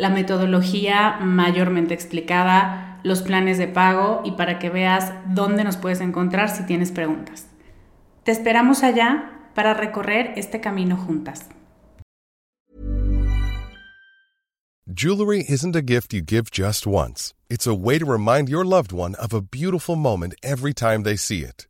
la metodología mayormente explicada, los planes de pago y para que veas dónde nos puedes encontrar si tienes preguntas. Te esperamos allá para recorrer este camino juntas. Jewelry isn't a gift you give just once. It's a way to remind your loved one of a beautiful moment every time they see it.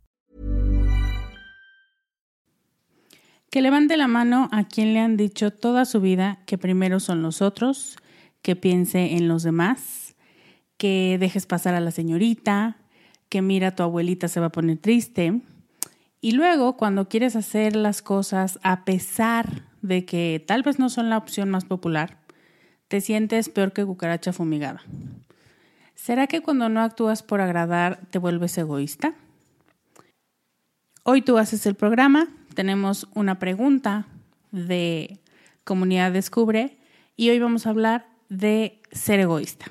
Que levante la mano a quien le han dicho toda su vida que primero son los otros, que piense en los demás, que dejes pasar a la señorita, que mira tu abuelita se va a poner triste. Y luego, cuando quieres hacer las cosas a pesar de que tal vez no son la opción más popular, te sientes peor que cucaracha fumigada. ¿Será que cuando no actúas por agradar te vuelves egoísta? Hoy tú haces el programa tenemos una pregunta de Comunidad Descubre y hoy vamos a hablar de ser egoísta.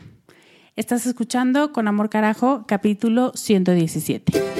Estás escuchando Con Amor Carajo, capítulo 117.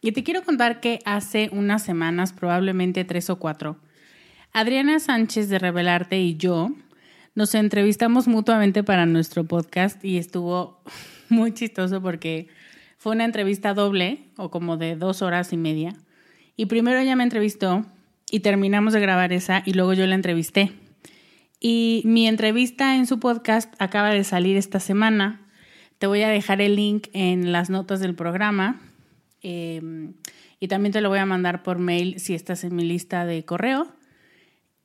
y te quiero contar que hace unas semanas, probablemente tres o cuatro, Adriana Sánchez de Revelarte y yo nos entrevistamos mutuamente para nuestro podcast y estuvo muy chistoso porque fue una entrevista doble o como de dos horas y media. Y primero ella me entrevistó y terminamos de grabar esa y luego yo la entrevisté. Y mi entrevista en su podcast acaba de salir esta semana. Te voy a dejar el link en las notas del programa Em, y también te lo voy a mandar por mail si estás en mi lista de correo.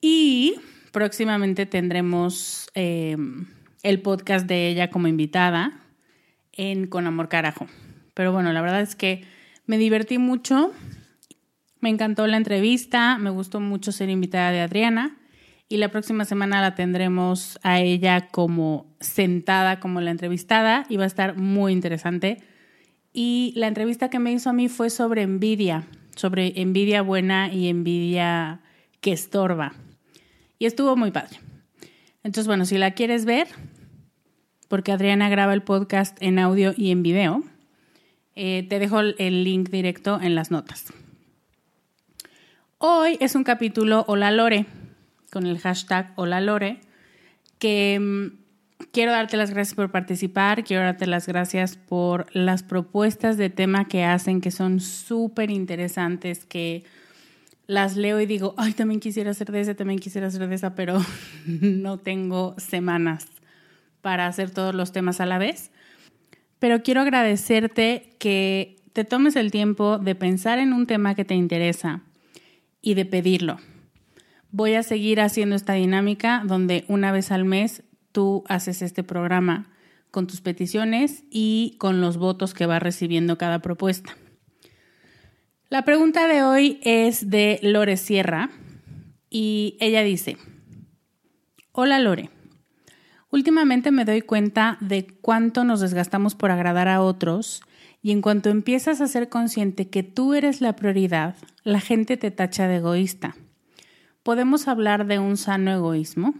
Y próximamente tendremos em, el podcast de ella como invitada en Con Amor Carajo. Pero bueno, la verdad es que me divertí mucho. Me encantó la entrevista, me gustó mucho ser invitada de Adriana y la próxima semana la tendremos a ella como sentada como la entrevistada y va a estar muy interesante y la entrevista que me hizo a mí fue sobre envidia, sobre envidia buena y envidia que estorba. Y estuvo muy padre. Entonces, bueno, si la quieres ver, porque Adriana graba el podcast en audio y en video, eh, te dejo el link directo en las notas. Hoy es un capítulo Hola Lore, con el hashtag Hola Lore, que mm, quiero darte las gracias por participar, quiero darte las gracias por las propuestas de tema que hacen, que son súper interesantes, que las leo y digo, ay, también quisiera hacer de esa, también quisiera hacer de esa, pero no tengo semanas para hacer todos los temas a la vez. Pero quiero agradecerte que te tomes el tiempo de pensar en un tema que te interesa y de pedirlo. Voy a seguir haciendo esta dinámica donde una vez al mes tú haces este programa con tus peticiones y con los votos que va recibiendo cada propuesta. La pregunta de hoy es de Lore Sierra y ella dice, Hola Lore, últimamente me doy cuenta de cuánto nos desgastamos por agradar a otros y en cuanto empiezas a ser consciente que tú eres la prioridad, la gente te tacha de egoísta. ¿Podemos hablar de un sano egoísmo?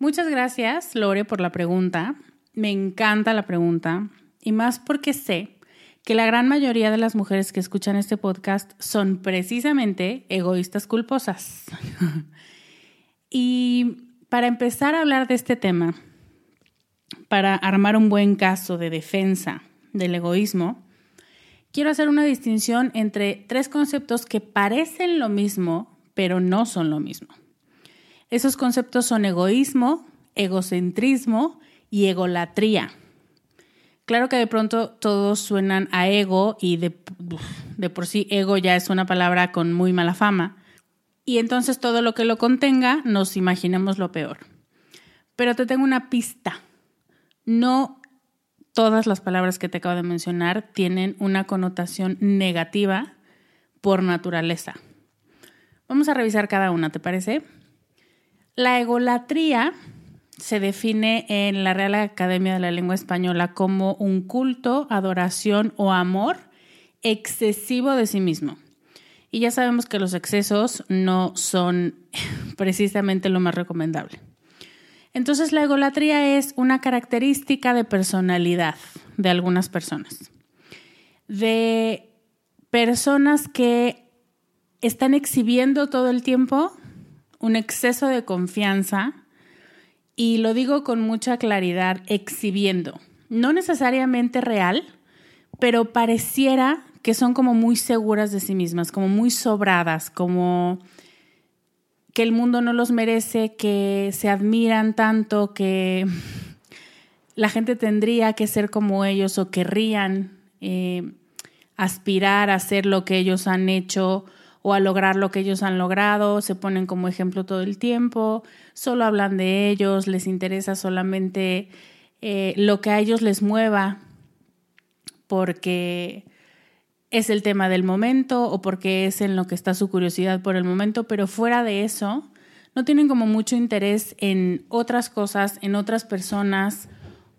Muchas gracias, Lore, por la pregunta. Me encanta la pregunta y más porque sé que la gran mayoría de las mujeres que escuchan este podcast son precisamente egoístas culposas. y para empezar a hablar de este tema, para armar un buen caso de defensa del egoísmo, quiero hacer una distinción entre tres conceptos que parecen lo mismo, pero no son lo mismo. Esos conceptos son egoísmo, egocentrismo y egolatría. Claro que de pronto todos suenan a ego y de, por sí ego ya es una palabra con muy mala fama. Y entonces todo lo que lo contenga nos imaginemos lo peor. Pero te tengo una pista. No todas las palabras que te acabo de mencionar tienen una connotación negativa por naturaleza. Vamos a revisar cada una, ¿te parece? La egolatría se define en la Real Academia de la Lengua Española como un culto, adoración o amor excesivo de sí mismo. Y ya sabemos que los excesos no son precisamente lo más recomendable. Entonces la egolatría es una característica de personalidad de algunas personas. De personas que están exhibiendo todo el tiempo un exceso de confianza y lo digo con mucha claridad, exhibiendo. No necesariamente real, pero pareciera que son como muy seguras de sí mismas, como muy sobradas, como que el mundo no los merece, que se admiran tanto, que la gente tendría que ser como ellos o querrían eh, aspirar a ser lo que ellos han hecho o a lograr lo que ellos han logrado, se ponen como ejemplo todo el tiempo, solo hablan de ellos, les interesa solamente eh, lo que a ellos les mueva, porque es el tema del momento o porque es en lo que está su curiosidad por el momento, pero fuera de eso, no tienen como mucho interés en otras cosas, en otras personas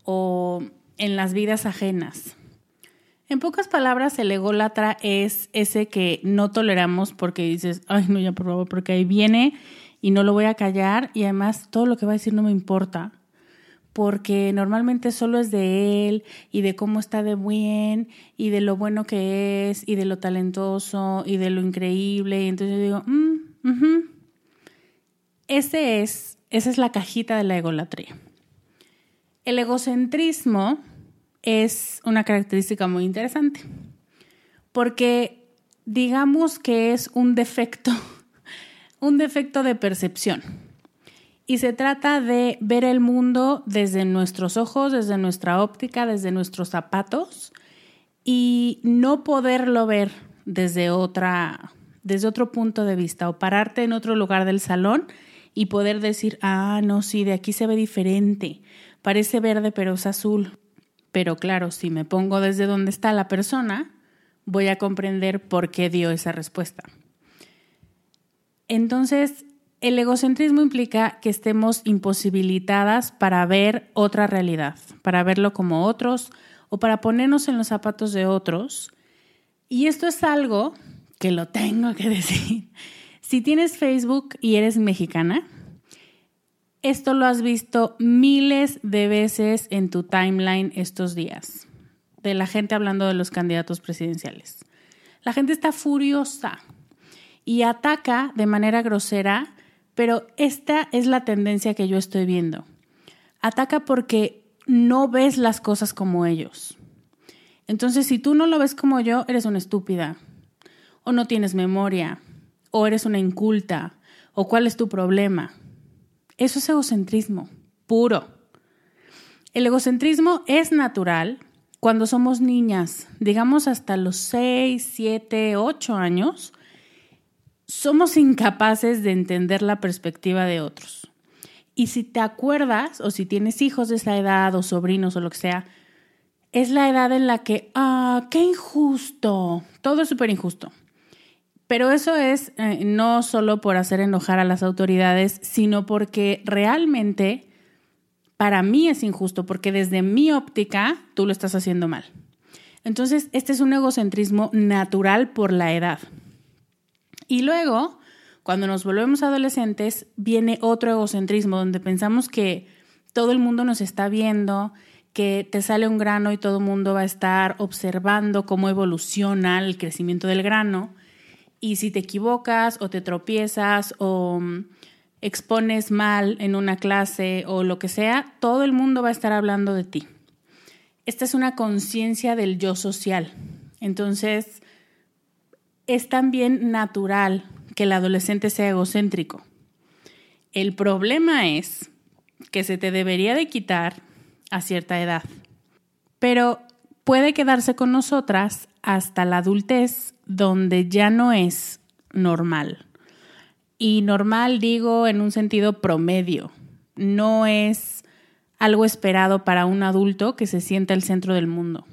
o en las vidas ajenas. En pocas palabras, el ególatra es ese que no toleramos porque dices, ay, no, ya por favor, porque ahí viene y no lo voy a callar y además todo lo que va a decir no me importa porque normalmente solo es de él y de cómo está de bien y de lo bueno que es y de lo talentoso y de lo increíble. Y entonces yo digo, mm, Ese es, esa es la cajita de la egolatría. El egocentrismo es una característica muy interesante, porque digamos que es un defecto, un defecto de percepción. Y se trata de ver el mundo desde nuestros ojos, desde nuestra óptica, desde nuestros zapatos y no poderlo ver desde otra desde otro punto de vista o pararte en otro lugar del salón y poder decir, "Ah, no, sí, de aquí se ve diferente. Parece verde, pero es azul." Pero claro, si me pongo desde donde está la persona, voy a comprender por qué dio esa respuesta. Entonces, el egocentrismo implica que estemos imposibilitadas para ver otra realidad, para verlo como otros o para ponernos en los zapatos de otros. Y esto es algo que lo tengo que decir. Si tienes Facebook y eres mexicana, esto lo has visto miles de veces en tu timeline estos días, de la gente hablando de los candidatos presidenciales. La gente está furiosa y ataca de manera grosera, pero esta es la tendencia que yo estoy viendo. Ataca porque no ves las cosas como ellos. Entonces, si tú no lo ves como yo, eres una estúpida, o no tienes memoria, o eres una inculta, o cuál es tu problema. Eso es egocentrismo, puro. El egocentrismo es natural cuando somos niñas, digamos hasta los 6, 7, 8 años, somos incapaces de entender la perspectiva de otros. Y si te acuerdas, o si tienes hijos de esa edad, o sobrinos, o lo que sea, es la edad en la que, ah, qué injusto, todo es súper injusto. Pero eso es eh, no solo por hacer enojar a las autoridades, sino porque realmente para mí es injusto, porque desde mi óptica tú lo estás haciendo mal. Entonces, este es un egocentrismo natural por la edad. Y luego, cuando nos volvemos adolescentes, viene otro egocentrismo donde pensamos que todo el mundo nos está viendo, que te sale un grano y todo el mundo va a estar observando cómo evoluciona el crecimiento del grano y si te equivocas o te tropiezas o mm, expones mal en una clase o lo que sea, todo el mundo va a estar hablando de ti. Esta es una conciencia del yo social. Entonces, es también natural que el adolescente sea egocéntrico. El problema es que se te debería de quitar a cierta edad, pero puede quedarse con nosotras hasta la adultez donde ya no es normal. Y normal digo en un sentido promedio, no es algo esperado para un adulto que se sienta el centro del mundo.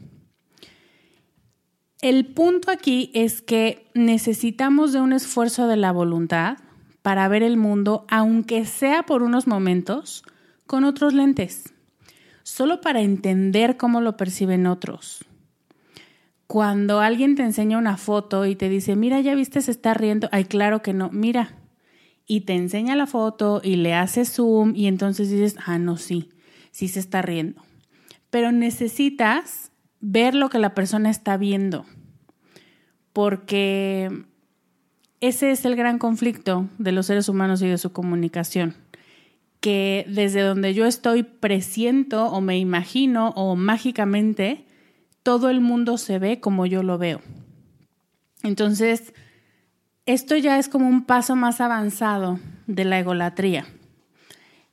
El punto aquí es que necesitamos de un esfuerzo de la voluntad para ver el mundo, aunque sea por unos momentos, con otros lentes, solo para entender cómo lo perciben otros cuando alguien te enseña una foto y te dice, mira, ya viste, se está riendo, ay, claro que no, mira, y te enseña la foto y le hace zoom y entonces dices, ah, no, sí, sí se está riendo. Pero necesitas ver lo que la persona está viendo, porque ese es el gran conflicto de los seres humanos y de su comunicación, que desde donde yo estoy presiento o me imagino o mágicamente todo el mundo se ve como yo lo veo. Entonces, esto ya es como un paso más avanzado de la egolatría.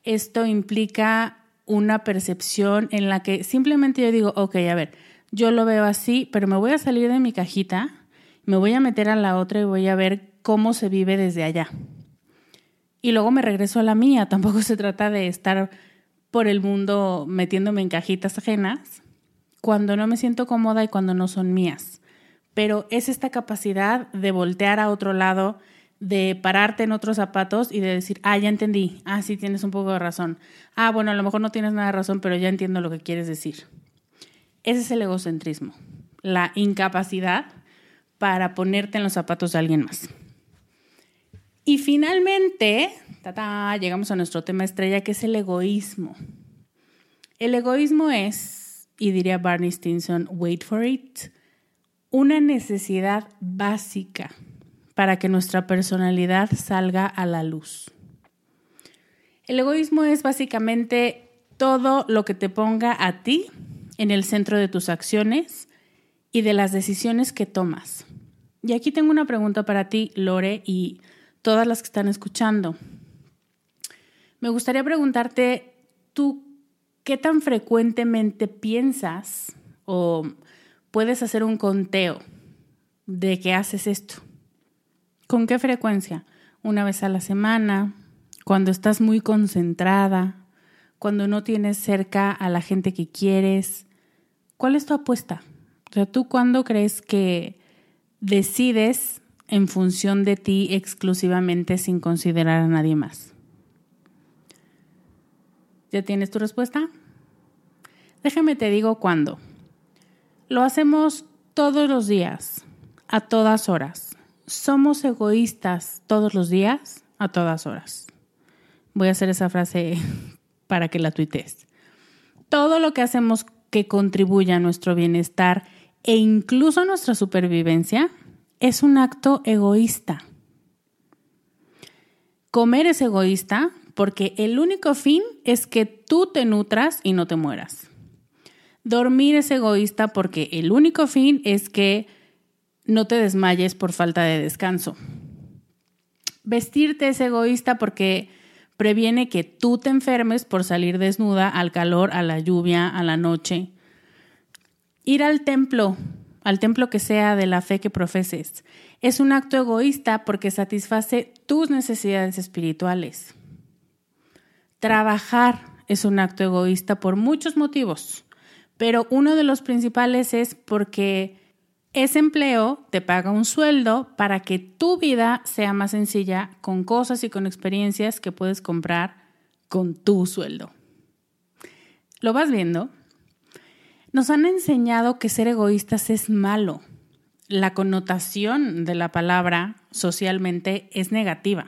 Esto implica una percepción en la que simplemente yo digo, ok, a ver, yo lo veo así, pero me voy a salir de mi cajita, me voy a meter a la otra y voy a ver cómo se vive desde allá. Y luego me regreso a la mía. Tampoco se trata de estar por el mundo metiéndome en cajitas ajenas, cuando no me siento cómoda y cuando no son mías. Pero es esta capacidad de voltear a otro lado, de pararte en otros zapatos y de decir, ah, ya entendí, ah, sí tienes un poco de razón. Ah, bueno, a lo mejor no tienes nada de razón, pero ya entiendo lo que quieres decir. Ese es el egocentrismo, la incapacidad para ponerte en los zapatos de alguien más. Y finalmente, llegamos a nuestro tema estrella, que es el egoísmo. El egoísmo es y diría Barney Stinson, wait for it, una necesidad básica para que nuestra personalidad salga a la luz. El egoísmo es básicamente todo lo que te ponga a ti en el centro de tus acciones y de las decisiones que tomas. Y aquí tengo una pregunta para ti, Lore, y todas las que están escuchando. Me gustaría preguntarte, ¿tú ¿qué tan frecuentemente piensas o puedes hacer un conteo de que haces esto? ¿Con qué frecuencia? ¿Una vez a la semana? ¿Cuando estás muy concentrada? ¿Cuando no tienes cerca a la gente que quieres? ¿Cuál es tu apuesta? O sea, ¿tú cuándo crees que decides en función de ti exclusivamente sin considerar a nadie más? ¿Ya tienes tu respuesta? Déjame te digo cuándo. Lo hacemos todos los días, a todas horas. Somos egoístas todos los días, a todas horas. Voy a hacer esa frase para que la tuites. Todo lo que hacemos que contribuya a nuestro bienestar e incluso a nuestra supervivencia es un acto egoísta. Comer es egoísta porque el único fin es que tú te nutras y no te mueras. Dormir es egoísta porque el único fin es que no te desmayes por falta de descanso. Vestirte es egoísta porque previene que tú te enfermes por salir desnuda al calor, a la lluvia, a la noche. Ir al templo, al templo que sea de la fe que profeses, es un acto egoísta porque satisface tus necesidades espirituales. Trabajar es un acto egoísta por muchos motivos, pero uno de los principales es porque ese empleo te paga un sueldo para que tu vida sea más sencilla con cosas y con experiencias que puedes comprar con tu sueldo. ¿Lo vas viendo? Nos han enseñado que ser egoístas es malo. La connotación de la palabra socialmente es negativa.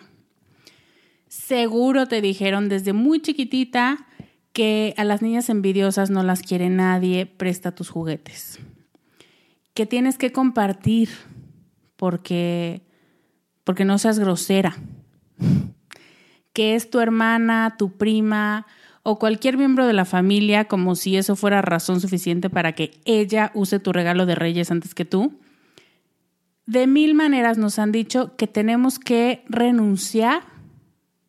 Seguro te dijeron desde muy chiquitita que a las niñas envidiosas no las quiere nadie, presta tus juguetes que tienes que compartir porque, porque no seas grosera, que es tu hermana, tu prima o cualquier miembro de la familia, como si eso fuera razón suficiente para que ella use tu regalo de reyes antes que tú. De mil maneras nos han dicho que tenemos que renunciar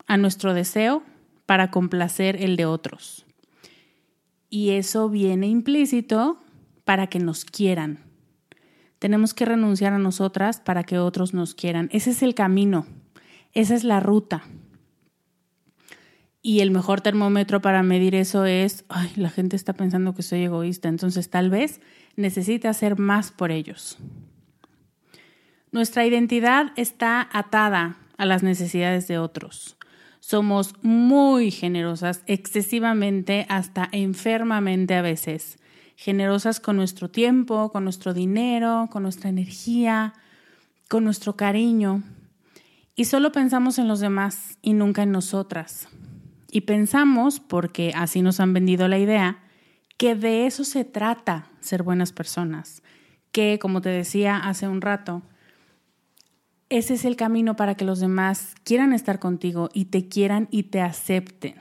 a nuestro deseo para complacer el de otros. Y eso viene implícito para que nos quieran, tenemos que renunciar a nosotras para que otros nos quieran. Ese es el camino, esa es la ruta. Y el mejor termómetro para medir eso es, ay, la gente está pensando que soy egoísta, entonces tal vez necesite hacer más por ellos. Nuestra identidad está atada a las necesidades de otros. Somos muy generosas, excesivamente, hasta enfermamente a veces generosas con nuestro tiempo, con nuestro dinero, con nuestra energía, con nuestro cariño. Y solo pensamos en los demás y nunca en nosotras. Y pensamos, porque así nos han vendido la idea, que de eso se trata ser buenas personas, que, como te decía hace un rato, ese es el camino para que los demás quieran estar contigo y te quieran y te acepten.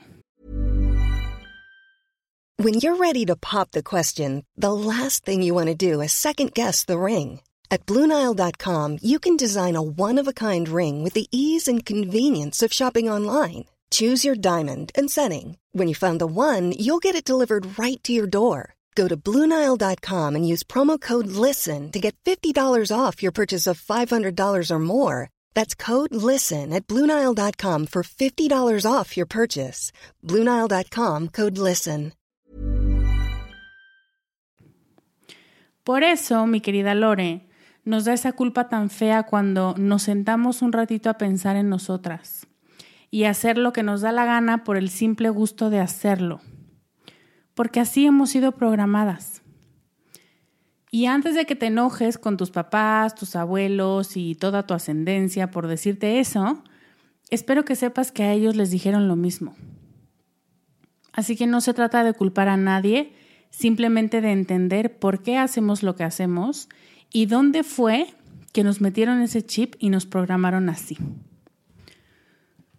When you're ready to pop the question, the last thing you want to do is second guess the ring. At Bluenile.com, you can design a one of a kind ring with the ease and convenience of shopping online. Choose your diamond and setting. When you find the one, you'll get it delivered right to your door. Go to Bluenile.com and use promo code LISTEN to get $50 off your purchase of $500 or more. That's code LISTEN at Bluenile.com for $50 off your purchase. Bluenile.com code LISTEN. Por eso, mi querida Lore, nos da esa culpa tan fea cuando nos sentamos un ratito a pensar en nosotras y hacer lo que nos da la gana por el simple gusto de hacerlo. Porque así hemos sido programadas. Y antes de que te enojes con tus papás, tus abuelos y toda tu ascendencia por decirte eso, espero que sepas que a ellos les dijeron lo mismo. Así que no se trata de culpar a nadie, simplemente de entender por qué hacemos lo que hacemos y dónde fue que nos metieron ese chip y nos programaron así.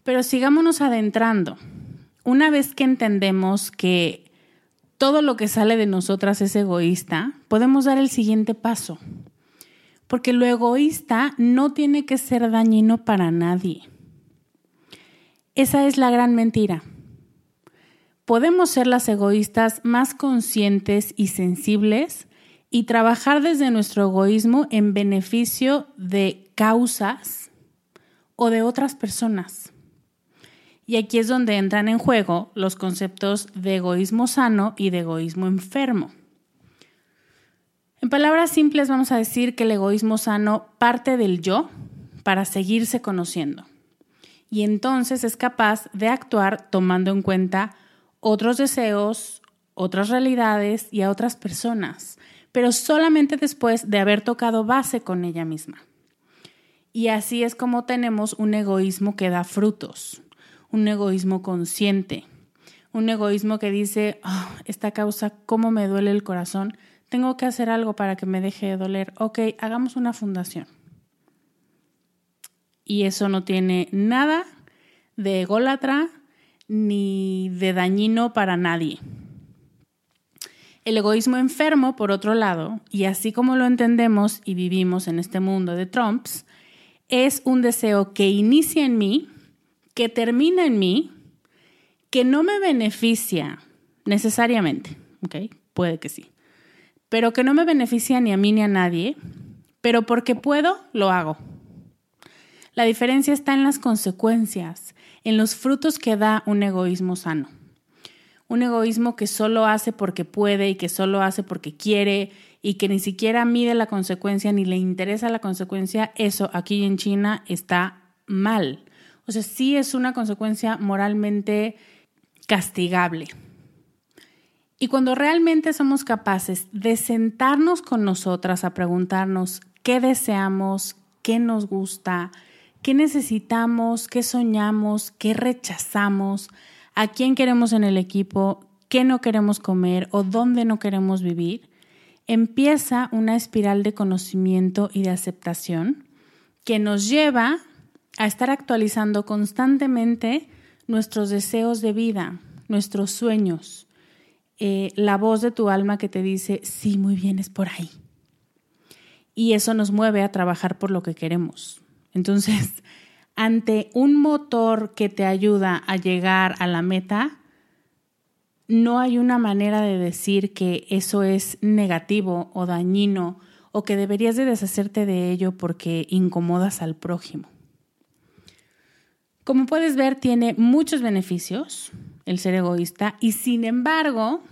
Pero sigámonos adentrando. Una vez que entendemos que todo lo que sale de nosotras es egoísta, podemos dar el siguiente paso. Porque lo egoísta no tiene que ser dañino para nadie. Esa es la gran mentira podemos ser las egoístas más conscientes y sensibles y trabajar desde nuestro egoísmo en beneficio de causas o de otras personas. Y aquí es donde entran en juego los conceptos de egoísmo sano y de egoísmo enfermo. En palabras simples vamos a decir que el egoísmo sano parte del yo para seguirse conociendo. Y entonces es capaz de actuar tomando en cuenta otros deseos, otras realidades y a otras personas, pero solamente después de haber tocado base con ella misma. Y así es como tenemos un egoísmo que da frutos, un egoísmo consciente, un egoísmo que dice, ah, esta causa, ¿cómo me duele el corazón? Tengo que hacer algo para que me deje de doler. Ok, hagamos una fundación. Y eso no tiene nada de ególatra, ni de dañino para nadie. El egoísmo enfermo, por otro lado, y así como lo entendemos y vivimos en este mundo de Trumps, es un deseo que inicia en mí, que termina en mí, que no me beneficia necesariamente. Puede que sí, pero que no me beneficia ni a mí ni a nadie, pero porque puedo, lo hago. La diferencia está en las consecuencias, en los frutos que da un egoísmo sano. Un egoísmo que solo hace porque puede y que solo hace porque quiere y que ni siquiera mide la consecuencia ni le interesa la consecuencia, eso aquí en China está mal. O sea, sí es una consecuencia moralmente castigable. Y cuando realmente somos capaces de sentarnos con nosotras a preguntarnos qué deseamos, qué nos gusta, qué necesitamos, qué soñamos, qué rechazamos, a quién queremos en el equipo, qué no queremos comer o dónde no queremos vivir, empieza una espiral de conocimiento y de aceptación que nos lleva a estar actualizando constantemente nuestros deseos de vida, nuestros sueños, eh, la voz de tu alma que te dice, sí, muy bien, es por ahí. Y eso nos mueve a trabajar por lo que queremos. Entonces, ante un motor que te ayuda a llegar a la meta, no hay una manera de decir que eso es negativo o dañino o que deberías de deshacerte de ello porque incomodas al prójimo. Como puedes ver, tiene muchos beneficios el ser egoísta y sin embargo,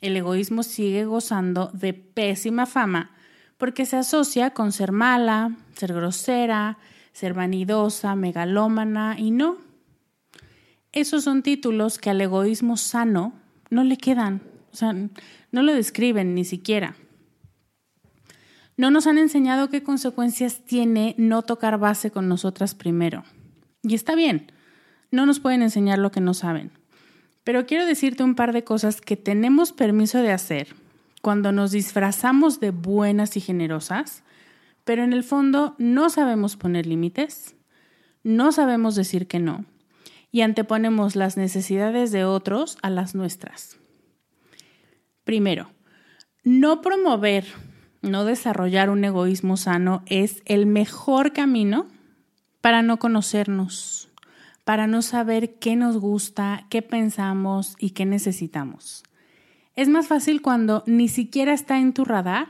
el egoísmo sigue gozando de pésima fama porque se asocia con ser mala, ser grosera, ser vanidosa, megalómana y no. Esos son títulos que al egoísmo sano no le quedan, o sea, no lo describen ni siquiera. No nos han enseñado qué consecuencias tiene no tocar base con nosotras primero. Y está bien, no nos pueden enseñar lo que no saben. Pero quiero decirte un par de cosas que tenemos permiso de hacer cuando nos disfrazamos de buenas y generosas, pero en el fondo no sabemos poner límites, no sabemos decir que no y anteponemos las necesidades de otros a las nuestras. Primero, no promover, no desarrollar un egoísmo sano es el mejor camino para no conocernos, para no saber qué nos gusta, qué pensamos y qué necesitamos. Es más fácil cuando ni siquiera está en tu radar,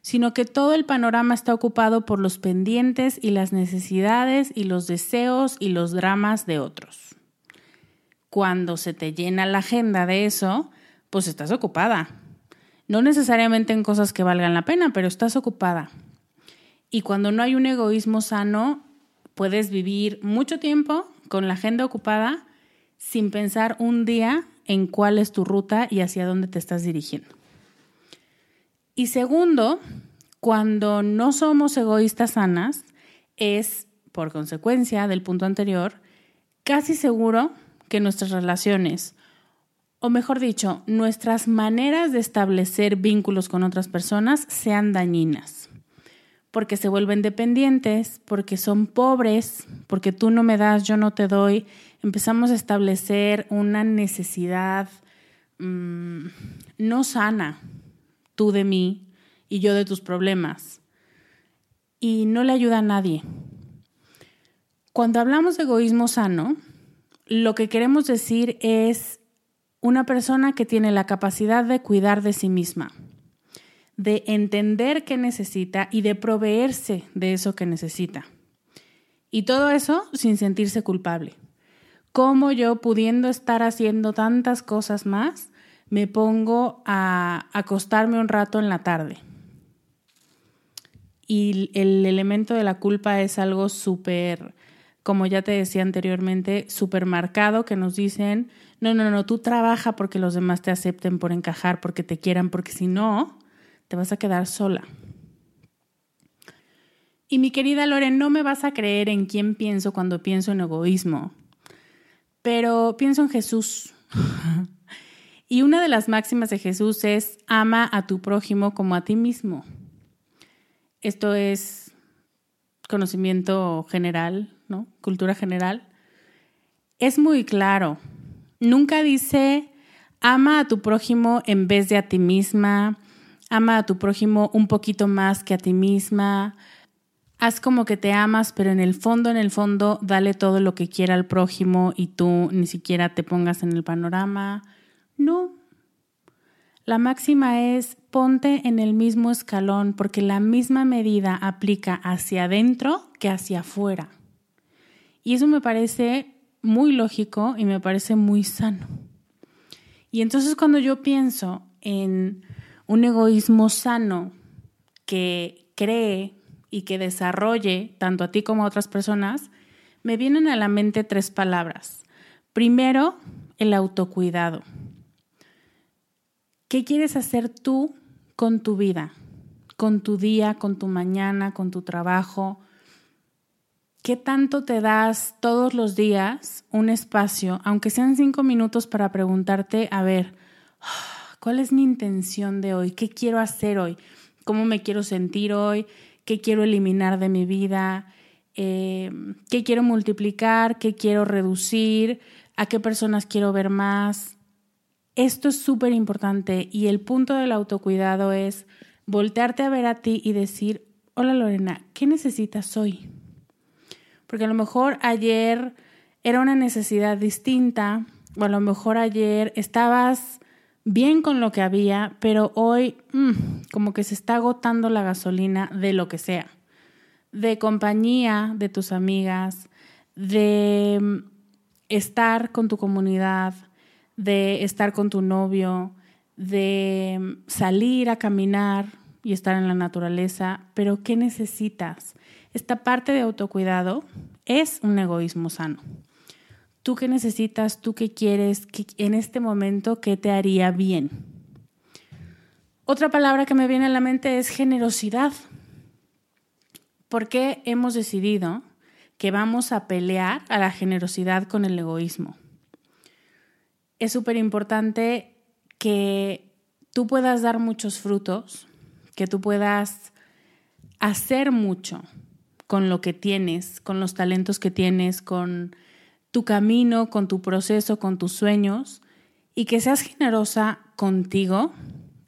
sino que todo el panorama está ocupado por los pendientes y las necesidades y los deseos y los dramas de otros. Cuando se te llena la agenda de eso, pues estás ocupada. No necesariamente en cosas que valgan la pena, pero estás ocupada. Y cuando no hay un egoísmo sano, puedes vivir mucho tiempo con la agenda ocupada sin pensar un día en cuál es tu ruta y hacia dónde te estás dirigiendo. Y segundo, cuando no somos egoístas sanas, es, por consecuencia del punto anterior, casi seguro que nuestras relaciones, o mejor dicho, nuestras maneras de establecer vínculos con otras personas sean dañinas porque se vuelven dependientes, porque son pobres, porque tú no me das, yo no te doy, empezamos a establecer una necesidad mm, no sana, tú de mí y yo de tus problemas. Y no le ayuda a nadie. Cuando hablamos de egoísmo sano, lo que queremos decir es una persona que tiene la capacidad de cuidar de sí misma de entender qué necesita y de proveerse de eso que necesita. Y todo eso sin sentirse culpable. Como yo, pudiendo estar haciendo tantas cosas más, me pongo a acostarme un rato en la tarde. Y el elemento de la culpa es algo súper, como ya te decía anteriormente, súper marcado que nos dicen, no, no, no, tú trabaja porque los demás te acepten por encajar, porque te quieran, porque si no, te vas a quedar sola. Y mi querida Lore, no me vas a creer en quién pienso cuando pienso en egoísmo, pero pienso en Jesús. y una de las máximas de Jesús es ama a tu prójimo como a ti mismo. Esto es conocimiento general, ¿no? Cultura general. Es muy claro Nunca dice ama a tu prójimo en vez de a ti misma, ama a tu prójimo un poquito más que a ti misma, haz como que te amas, pero en el fondo, en el fondo, dale todo lo que quiera al prójimo y tú ni siquiera te pongas en el panorama. No. La máxima es ponte en el mismo escalón porque la misma medida aplica hacia adentro que hacia afuera. Y eso me parece muy lógico y me parece muy sano. Y entonces cuando yo pienso en un egoísmo sano que cree y que desarrolle tanto a ti como a otras personas, me vienen a la mente tres palabras. Primero, el autocuidado. ¿Qué quieres hacer tú con tu vida? Con tu día, con tu mañana, con tu trabajo. ¿Qué tanto te das todos los días un espacio, aunque sean cinco minutos, para preguntarte, a ver, ¿cuál es mi intención de hoy? ¿Qué quiero hacer hoy? ¿Cómo me quiero sentir hoy? qué quiero eliminar de mi vida, eh, qué quiero multiplicar, qué quiero reducir, a qué personas quiero ver más. Esto es súper importante y el punto del autocuidado es voltearte a ver a ti y decir, hola Lorena, ¿qué necesitas hoy? Porque a lo mejor ayer era una necesidad distinta o a lo mejor ayer estabas bien con lo que había, pero hoy mm, como que se está agotando la gasolina de lo que sea, de compañía de tus amigas, de mm, estar con tu comunidad, de estar con tu novio, de mm, salir a caminar y estar en la naturaleza, pero ¿qué necesitas? Esta parte de autocuidado es un egoísmo sano tú qué necesitas, tú qué quieres, en este momento, qué te haría bien. Otra palabra que me viene a la mente es generosidad. ¿Por qué hemos decidido que vamos a pelear a la generosidad con el egoísmo? Es súper importante que tú puedas dar muchos frutos, que tú puedas hacer mucho con lo que tienes, con los talentos que tienes, con tu camino, con tu proceso, con tus sueños y que seas generosa contigo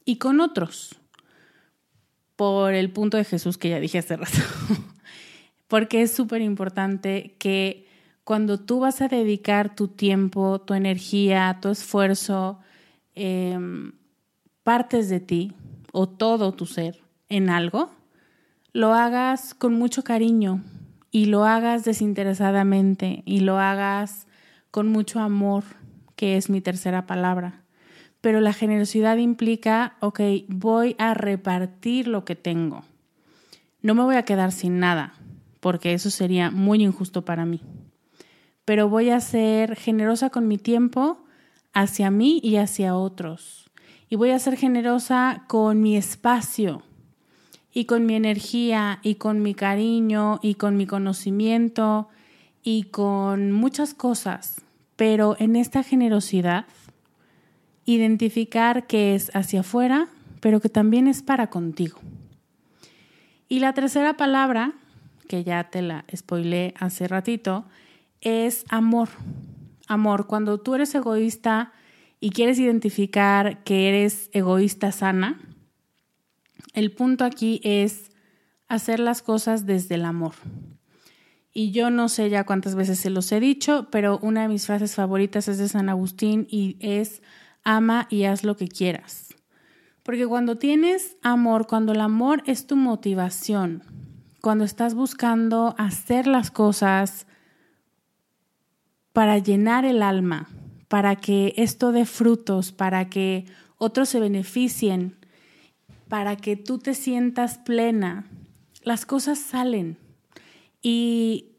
y con otros. Por el punto de Jesús que ya dije hace rato. Porque es súper importante que cuando tú vas a dedicar tu tiempo, tu energía, tu esfuerzo, em, partes de ti o todo tu ser en algo, lo hagas con mucho cariño, y lo hagas desinteresadamente y lo hagas con mucho amor, que es mi tercera palabra. Pero la generosidad implica, ok, voy a repartir lo que tengo. No me voy a quedar sin nada, porque eso sería muy injusto para mí. Pero voy a ser generosa con mi tiempo hacia mí y hacia otros. Y voy a ser generosa con mi espacio, y con mi energía y con mi cariño y con mi conocimiento y con muchas cosas, pero en esta generosidad, identificar que es hacia afuera, pero que también es para contigo. Y la tercera palabra, que ya te la spoilé hace ratito, es amor. Amor, cuando tú eres egoísta y quieres identificar que eres egoísta sana, el punto aquí es hacer las cosas desde el amor. Y yo no sé ya cuántas veces se los he dicho, pero una de mis frases favoritas es de San Agustín y es ama y haz lo que quieras. Porque cuando tienes amor, cuando el amor es tu motivación, cuando estás buscando hacer las cosas para llenar el alma, para que esto dé frutos, para que otros se beneficien, para que tú te sientas plena, las cosas salen y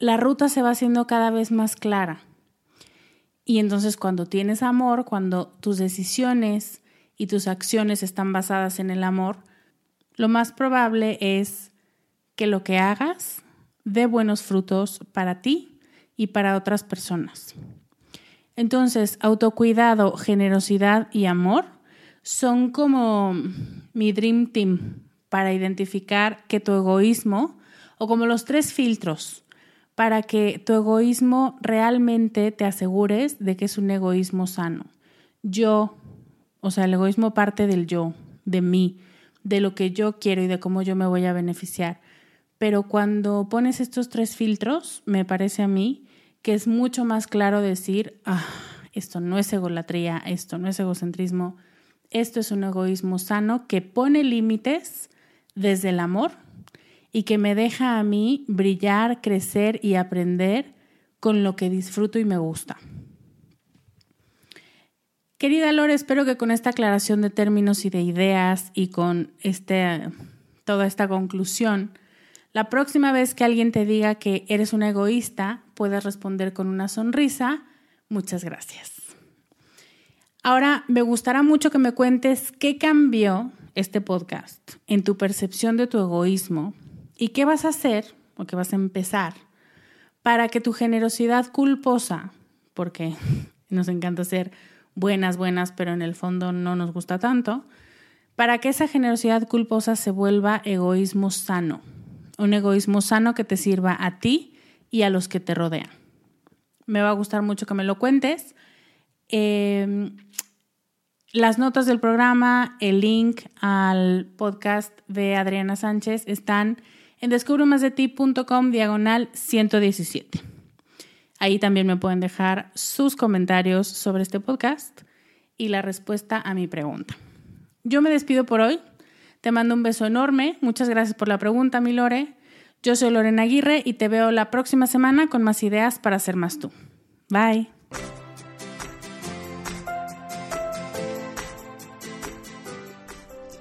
la ruta se va haciendo cada vez más clara. Y entonces cuando tienes amor, cuando tus decisiones y tus acciones están basadas en el amor, lo más probable es que lo que hagas dé buenos frutos para ti y para otras personas. Entonces, autocuidado, generosidad y amor son como mi dream team para identificar que tu egoísmo, o como los tres filtros para que tu egoísmo realmente te asegures de que es un egoísmo sano. Yo, o sea, el egoísmo parte del yo, de mí, de lo que yo quiero y de cómo yo me voy a beneficiar. Pero cuando pones estos tres filtros, me parece a mí que es mucho más claro decir, ah, esto no es egolatría, esto no es egocentrismo, esto es un egoísmo sano que pone límites desde el amor y que me deja a mí brillar, crecer y aprender con lo que disfruto y me gusta. Querida Lore, espero que con esta aclaración de términos y de ideas y con este, toda esta conclusión, la próxima vez que alguien te diga que eres un egoísta, puedas responder con una sonrisa, muchas gracias. Ahora, me gustará mucho que me cuentes qué cambió este podcast en tu percepción de tu egoísmo y qué vas a hacer o qué vas a empezar para que tu generosidad culposa, porque nos encanta ser buenas, buenas, pero en el fondo no nos gusta tanto, para que esa generosidad culposa se vuelva egoísmo sano, un egoísmo sano que te sirva a ti y a los que te rodean. Me va a gustar mucho que me lo cuentes. Em, las notas del programa, el link al podcast de Adriana Sánchez están en descubremasdeti.com diagonal 117. Ahí también me pueden dejar sus comentarios sobre este podcast y la respuesta a mi pregunta. Yo me despido por hoy. Te mando un beso enorme. Muchas gracias por la pregunta, mi Lore. Yo soy Lorena Aguirre y te veo la próxima semana con más ideas para ser más tú. Bye.